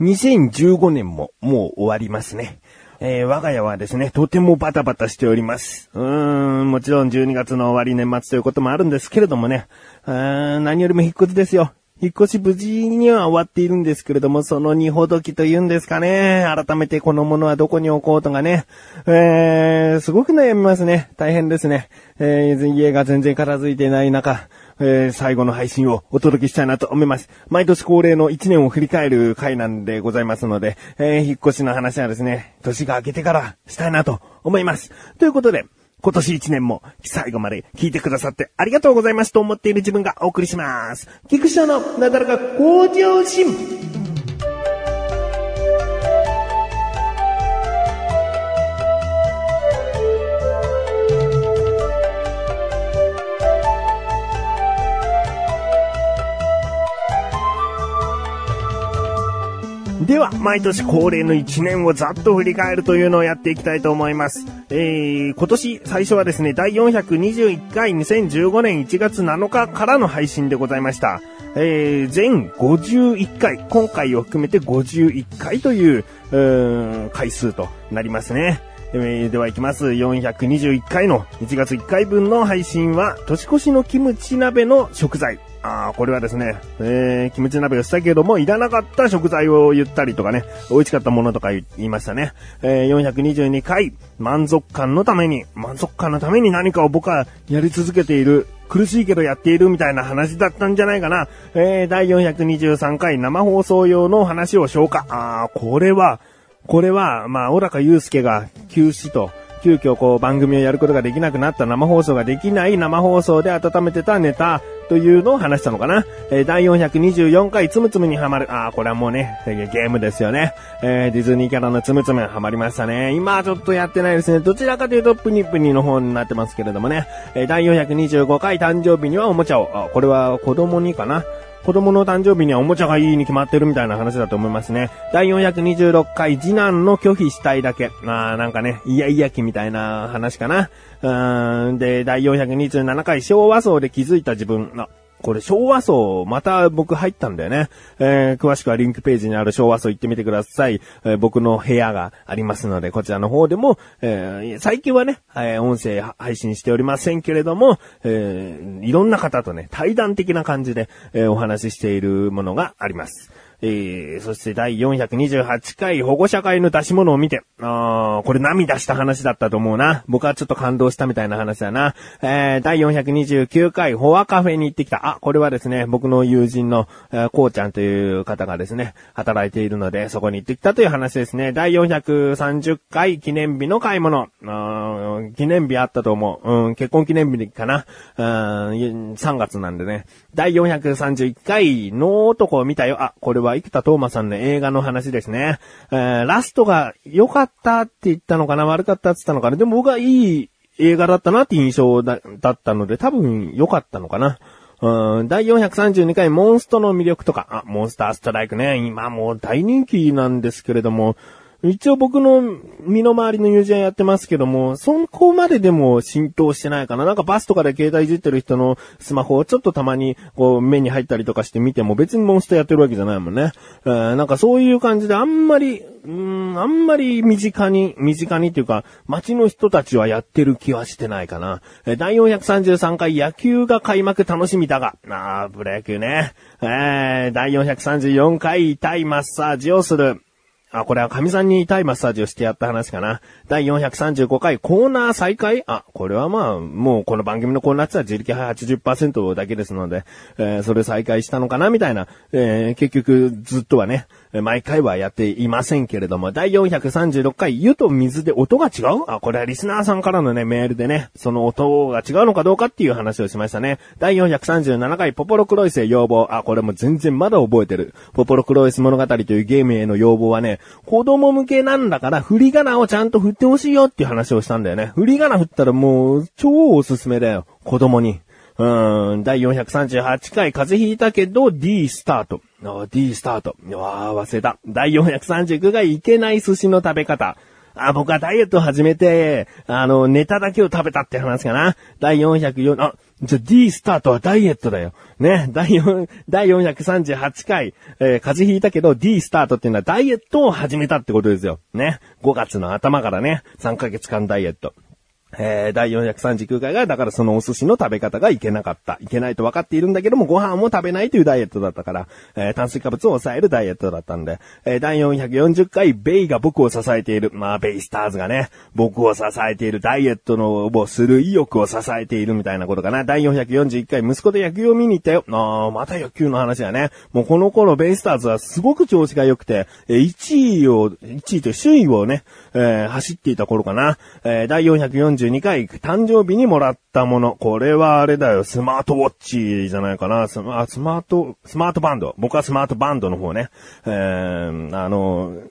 2015年ももう終わりますね。えー、我が家はですね、とてもバタバタしております。うーん、もちろん12月の終わり年末ということもあるんですけれどもね、うーん何よりも引っ越しですよ。引っ越し無事には終わっているんですけれども、その二ほどきというんですかね。改めてこのものはどこに置こうとかね。えー、すごく悩みますね。大変ですね。えー、家が全然片付いてない中、えー、最後の配信をお届けしたいなと思います。毎年恒例の1年を振り返る回なんでございますので、えー、引っ越しの話はですね、年が明けてからしたいなと思います。ということで、今年1年も最後まで聞いてくださってありがとうございますと思っている自分がお送りします。菊池のなだらか向上心。では、毎年恒例の1年をざっと振り返るというのをやっていきたいと思います。えー、今年最初はですね、第421回2015年1月7日からの配信でございました。えー、全51回、今回を含めて51回という、うー回数となりますね。えー、では行きます。421回の1月1回分の配信は、年越しのキムチ鍋の食材。ああ、これはですね、えー、キムチ鍋をしたけども、いらなかった食材を言ったりとかね、美味しかったものとか言いましたね。えー、422回、満足感のために、満足感のために何かを僕はやり続けている、苦しいけどやっているみたいな話だったんじゃないかな。えー、第423回生放送用の話を消化。ああ、これは、これは、まあ、小高祐介が休止と、急遽こう番組をやることができなくなった生放送ができない生放送で温めてたネタというのを話したのかな。えー、第424回つむつむにはまる。ああ、これはもうね、ゲームですよね。えー、ディズニーキャラのつむつむはまりましたね。今はちょっとやってないですね。どちらかというとプニプニの方になってますけれどもね。えー、第425回誕生日にはおもちゃを。あ、これは子供にかな。子供の誕生日にはおもちゃがいいに決まってるみたいな話だと思いますね。第426回次男の拒否したいだけ。まあなんかね、いやいやきみたいな話かな。うん、で、第427回昭和層で気づいた自分。これ昭和層、また僕入ったんだよね。えー、詳しくはリンクページにある昭和層行ってみてください。えー、僕の部屋がありますので、こちらの方でも、えー、最近はね、え音声配信しておりませんけれども、えーいろんな方とね、対談的な感じで、えお話ししているものがあります。えー、そして第428回保護者会の出し物を見て、あー、これ涙した話だったと思うな。僕はちょっと感動したみたいな話だな。えー、第429回フォアカフェに行ってきた。あ、これはですね、僕の友人の、えー、こうちゃんという方がですね、働いているので、そこに行ってきたという話ですね。第430回記念日の買い物。あ記念日あったと思う。うん、結婚記念日かな。うん、3月なんでね。第431回の男を見たよ。あ、これは生田斗真さんの映画の話ですね。えー、ラストが良かったって言ったのかな？悪かったって言ったのかな？でも僕はいい映画だったなって印象だったので、多分良かったのかな。うん、第432回モンストの魅力とか、あ、モンスターストライクね、今もう大人気なんですけれども、一応僕の身の回りの友人はやってますけども、そこまででも浸透してないかな。なんかバスとかで携帯いじってる人のスマホをちょっとたまにこう目に入ったりとかして見ても別にモンスターやってるわけじゃないもんね。えー、なんかそういう感じであんまり、うん、あんまり身近に、身近にっていうか、街の人たちはやってる気はしてないかな。え第433回野球が開幕楽しみだが、あー、プロ野球ね。えー、第434回痛いマッサージをする。あ、これは神さんに痛いマッサージをしてやった話かな。第435回コーナー再開？あ、これはまあ、もうこの番組のコーナーっては自力派80%だけですので、えー、それ再開したのかなみたいな、えー、結局ずっとはね、毎回はやっていませんけれども、第436回、湯と水で音が違う？あ、これはリスナーさんからのね、メールでね、その音が違うのかどうかっていう話をしましたね。第437回、ポポロクロイスへ要望。あ、これも全然まだ覚えてる。ポポロクロイス物語というゲームへの要望はね、子供向けなんだから、振り仮名をちゃんと振ってほしいよっていう話をしたんだよね。振り仮名振ったらもう、超おすすめだよ。子供に。うん、第438回風邪ひいたけど D スタート。D スタート。わー、忘れた。第439回いけない寿司の食べ方。あ、僕はダイエットを始めて、あの、ネタだけを食べたって話かな。第404、あ、じゃ D スタートはダイエットだよ。ね、第4、第438回、えー、風邪ひいたけど D スタートっていうのはダイエットを始めたってことですよ。ね。5月の頭からね、3ヶ月間ダイエット。えー、第439回が、だからそのお寿司の食べ方がいけなかった。いけないと分かっているんだけども、ご飯も食べないというダイエットだったから、えー、炭水化物を抑えるダイエットだったんで、えー、第440回、ベイが僕を支えている。まあ、ベイスターズがね、僕を支えているダイエットの、をする意欲を支えているみたいなことかな。第441回、息子と野球を見に行ったよ。あー、また野球の話だね。もうこの頃、ベイスターズはすごく調子が良くて、え1位を、1位と首位をね、え走っていた頃かな。え第440 42回誕生日にもらったもの。これはあれだよ、スマートウォッチじゃないかな。スマスマート、スマートバンド。僕はスマートバンドの方ね。えー、あの、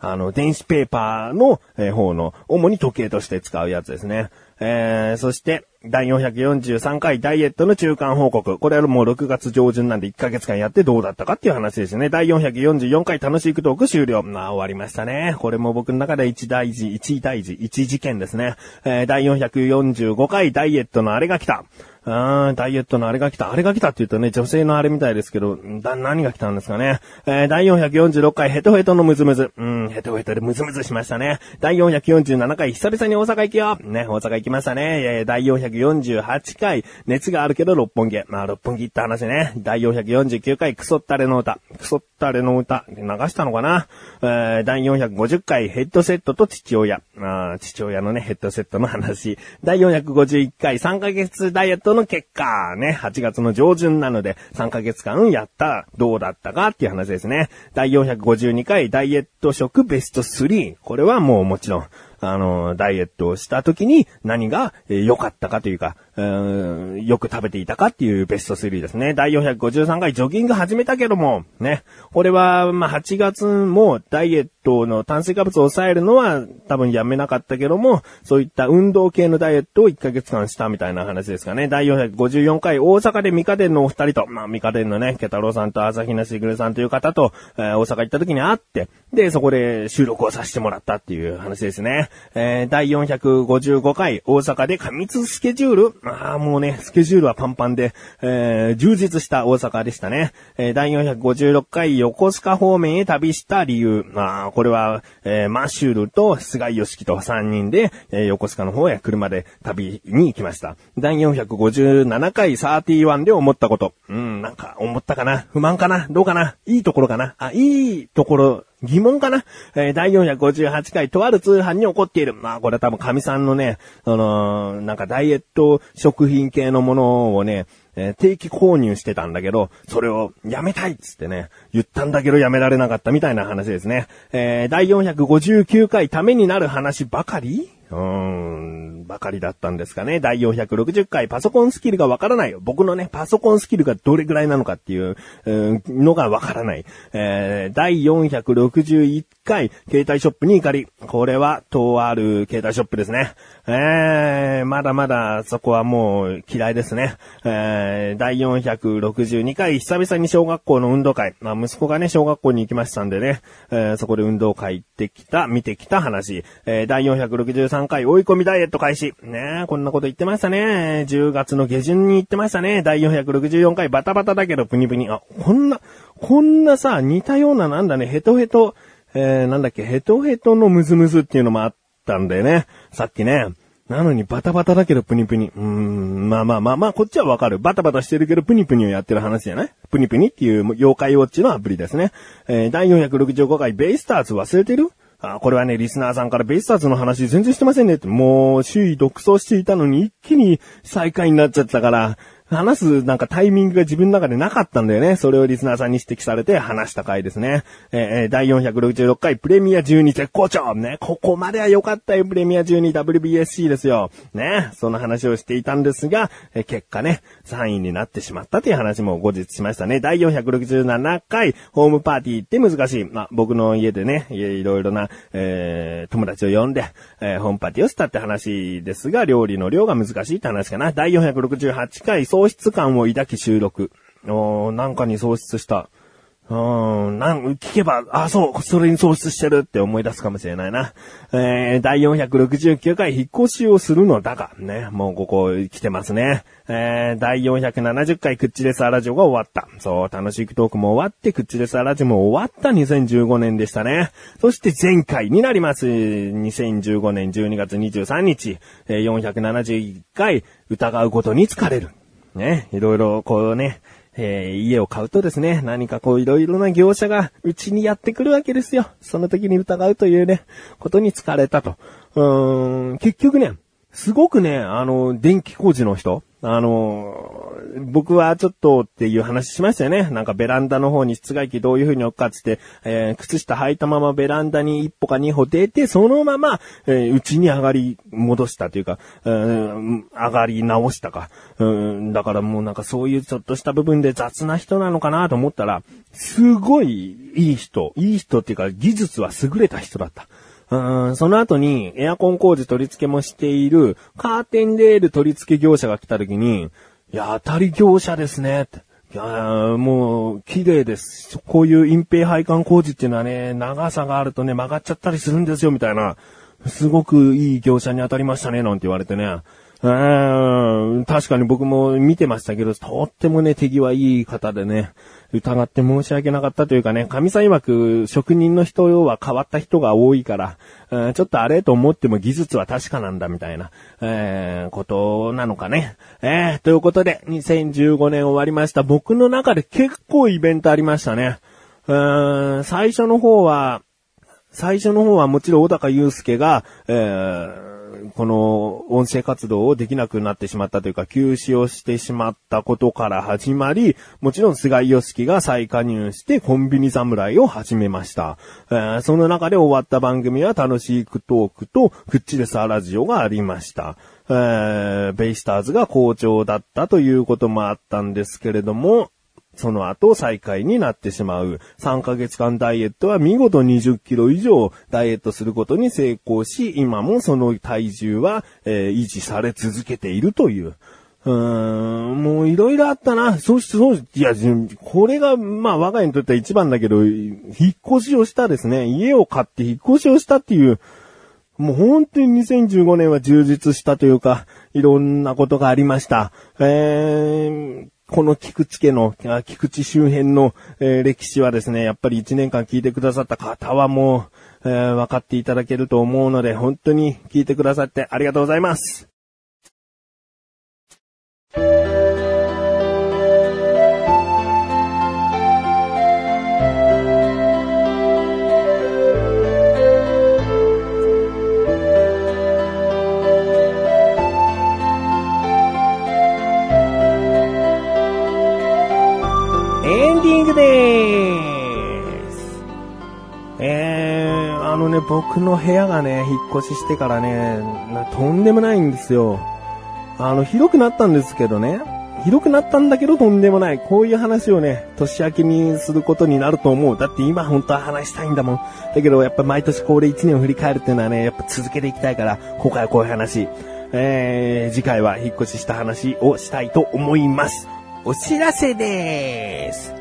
あの、電子ペーパーの、え、方の、主に時計として使うやつですね。えー、そして、第443回ダイエットの中間報告。これはもう6月上旬なんで1ヶ月間やってどうだったかっていう話ですね。第444回楽しいクトーク終了。まあ終わりましたね。これも僕の中で一大事、一大事、一事件ですね。えー、第445回ダイエットのあれが来た。あー、ダイエットのあれが来た。あれが来たって言うとね、女性のあれみたいですけど、だ、何が来たんですかね。えー、第446回ヘトヘトのムズムズ。うん、ヘトヘトでムズムズしましたね。第447回久々に大阪行きよ。ね、大阪行きましたね。えー、第448回熱があるけど六本木。まあ、六本木って話ね。第449回クソったれの歌。クソったれの歌。流したのかな？えー、第450回ヘッドセットと父親。まあ、父親のね、ヘッドセットの話。第451回3ヶ月ダイエットのの結果、ね、8月の上旬なので、3ヶ月間やった、どうだったかっていう話ですね。第452回ダイエット食ベスト3。これはもうもちろん、あの、ダイエットをした時に何が良かったかというか、うんよく食べていたかっていうベスト3ですね。第453回ジョギング始めたけども、ね。これは、まあ、8月もダイエットの炭水化物を抑えるのは多分やめなかったけども、そういった運動系のダイエットを1ヶ月間したみたいな話ですかね。第454回大阪でミカデンのお二人と、まあ、ミカデンのね、ケタロウさんと朝日奈しぐるさんという方と、えー、大阪行った時に会って、で、そこで収録をさせてもらったっていう話ですね。えー、第455回大阪で過密スケジュールああ、もうね、スケジュールはパンパンで、えー、充実した大阪でしたね。えー、第456回横須賀方面へ旅した理由。まあ、これは、えー、マッシュルと菅井良樹と3人で、えー、横須賀の方へ車で旅に行きました。第457回31で思ったこと。うん、なんか思ったかな？不満かな？どうかな？いいところかな？あ、いいところ疑問かな？えー、第458回、とある通販に起こっている。まあ、これ多分神さんのね、あの、なんかダイエット食品系のものをね、えー、定期購入してたんだけど、それをやめたいっつってね、言ったんだけどやめられなかったみたいな話ですね。えー、第459回ためになる話ばかり？うーん、ばかりだったんですかね。第460回パソコンスキルがわからない。僕のね、パソコンスキルがどれぐらいなのかっていう、のがわからない。えー、第461回、携帯ショップに怒り。これは、とある携帯ショップですね。えー、まだまだそこはもう嫌いですね。えー、第462回、久々に小学校の運動会。まあ、息子がね、小学校に行きましたんでね、えー、そこで運動会行ってきた、見てきた話。えー、第463 3回追い込みダイエット開始。ねこんなこと言ってましたね。10月の下旬に言ってましたね。第464回バタバタだけどプニプニ。あ、こんな、こんなさ、似たようななんだね、ヘトヘト、えー、なんだっけ、ヘトヘトのムズムズっていうのもあったんだよね。さっきね。なのにバタバタだけどプニプニ。うーん、まあまあまあまあ、こっちはわかる。バタバタしてるけどプニプニをやってる話じゃない？プニプニっていう妖怪ウォッチのアプリですね。えー、第465回ベイスターズ忘れてる？あ、これはね、リスナーさんからベイスターズの話全然してませんねって、もう、周囲独走していたのに一気に最下位になっちゃったから、話すなんかタイミングが自分の中でなかったんだよね。それをリスナーさんに指摘されて話した回ですね。えー、第466回プレミア12絶好調ね。ここまでは良かったよ、プレミア 12WBSC ですよ。ね。その話をしていたんですが、えー、結果ね、3位になってしまったという話も後日しましたね。第467回ホームパーティーって難しい。まあ、僕の家でね、いろいろな、えー、友達を呼んで、えー、ホームパーティーをしたって話ですが、料理の量が難しいって話かな。第468回喪失感を抱き収録。おなんかに喪失した。うん、なん、聞けば、あ、そう、それに喪失してるって思い出すかもしれないな。えー、第469回引っ越しをするのだが、ね、もうここ来てますね。えー、第470回クッチレスアラジオが終わった。そう、楽しいトークも終わって、クッチレスアラジオも終わった2015年でしたね。そして前回になります。2015年12月23日、えー、471回疑うことに疲れる。ね、いろいろこうね、えー、家を買うとですね、何かこういろいろな業者がうちにやってくるわけですよ。その時に疑うというね、ことに疲れたと。うーん、結局ね、すごくね、あの、電気工事の人、あの、僕はちょっとっていう話しましたよね。なんかベランダの方に室外機どういう風に置くかっつって、えー、靴下履いたままベランダに一歩か二歩出て、そのまま、えー、家に上がり戻したというか、えー、上がり直したか。うん、だからもうなんかそういうちょっとした部分で雑な人なのかなと思ったら、すごいいい人、いい人っていうか技術は優れた人だった。うん、その後にエアコン工事取り付けもしているカーテンレール取り付け業者が来た時に、いや、当たり業者ですね。って。いやもう、綺麗です。こういう隠蔽配管工事っていうのはね、長さがあるとね、曲がっちゃったりするんですよ、みたいな。すごくいい業者に当たりましたね、なんて言われてね。うん、確かに僕も見てましたけど、とってもね、手際いい方でね、疑って申し訳なかったというかね、神さん曰く職人の人は変わった人が多いから、うん、ちょっとあれと思っても技術は確かなんだみたいな、えー、ことなのかね。えー、ということで、2015年終わりました。僕の中で結構イベントありましたね。うん、最初の方は、最初の方はもちろん小高祐介が、えーこの音声活動をできなくなってしまったというか、休止をしてしまったことから始まり、もちろん菅井良樹が再加入してコンビニ侍を始めました。えー、その中で終わった番組は楽しいクトークとクッチレスアラジオがありました。えー、ベイスターズが好調だったということもあったんですけれども、その後再開になってしまう。3ヶ月間ダイエットは見事20キロ以上ダイエットすることに成功し、今もその体重は、えー、維持され続けているという。うーん、もういろいろあったな。そうし、そうし、いや、これが、まあ我が家にとっては一番だけど、引っ越しをしたですね。家を買って引っ越しをしたっていう、もう本当に2015年は充実したというか、いろんなことがありました。えー、この菊池家の、菊池周辺の、えー、歴史はですね、やっぱり1年間聞いてくださった方はもう、えー、分かっていただけると思うので、本当に聞いてくださってありがとうございます。ディングです。えー、あのね僕の部屋がね、引っ越ししてからね、とんでもないんですよ。あの、広くなったんですけどね。広くなったんだけどとんでもない。こういう話をね、年明けにすることになると思う。だって今本当は話したいんだもん。だけどやっぱ毎年恒例1年を振り返るっていうのはね、やっぱ続けていきたいから、今回はこういう話。えー、次回は引っ越しした話をしたいと思います。お知らせです。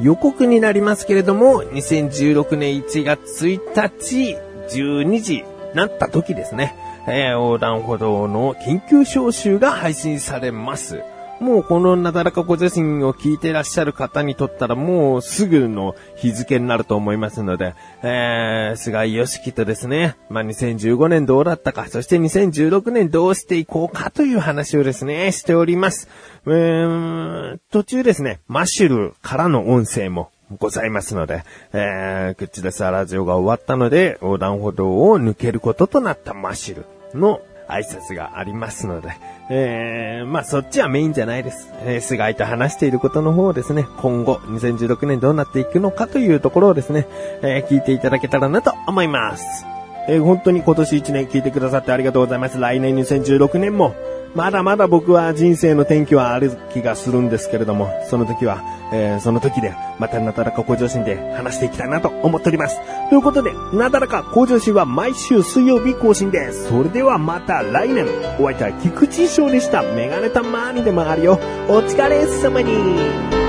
予告になりますけれども、2016年1月1日、12時なった時ですね、えー、横断歩道の緊急招集が配信されます。もうこのなだらかご自身を聞いてらっしゃる方にとったらもうすぐの日付になると思いますので、えー、菅井良樹とですね、まあ、2015年どうだったか、そして2016年どうしていこうかという話をですね、しております。えーん、途中ですね、マッシュルからの音声もございますので、えー、クッチレスラジオが終わったので、横断歩道を抜けることとなったマッシュルの挨拶がありますので、えー、まあそっちはメインじゃないです。えー、菅井と話していることの方をですね、今後2016年どうなっていくのかというところをですね、えー、聞いていただけたらなと思います。えー、本当に今年1年聞いてくださってありがとうございます。来年2016年も、まだまだ僕は人生の天気はある気がするんですけれども、その時は、えー、その時で、またなだらか向上心で話していきたいなと思っております。ということで、なだらか向上心は毎週水曜日更新です。それではまた来年、お相手は菊池翔でした。メガネたまーにでもあるよ。お疲れ様に。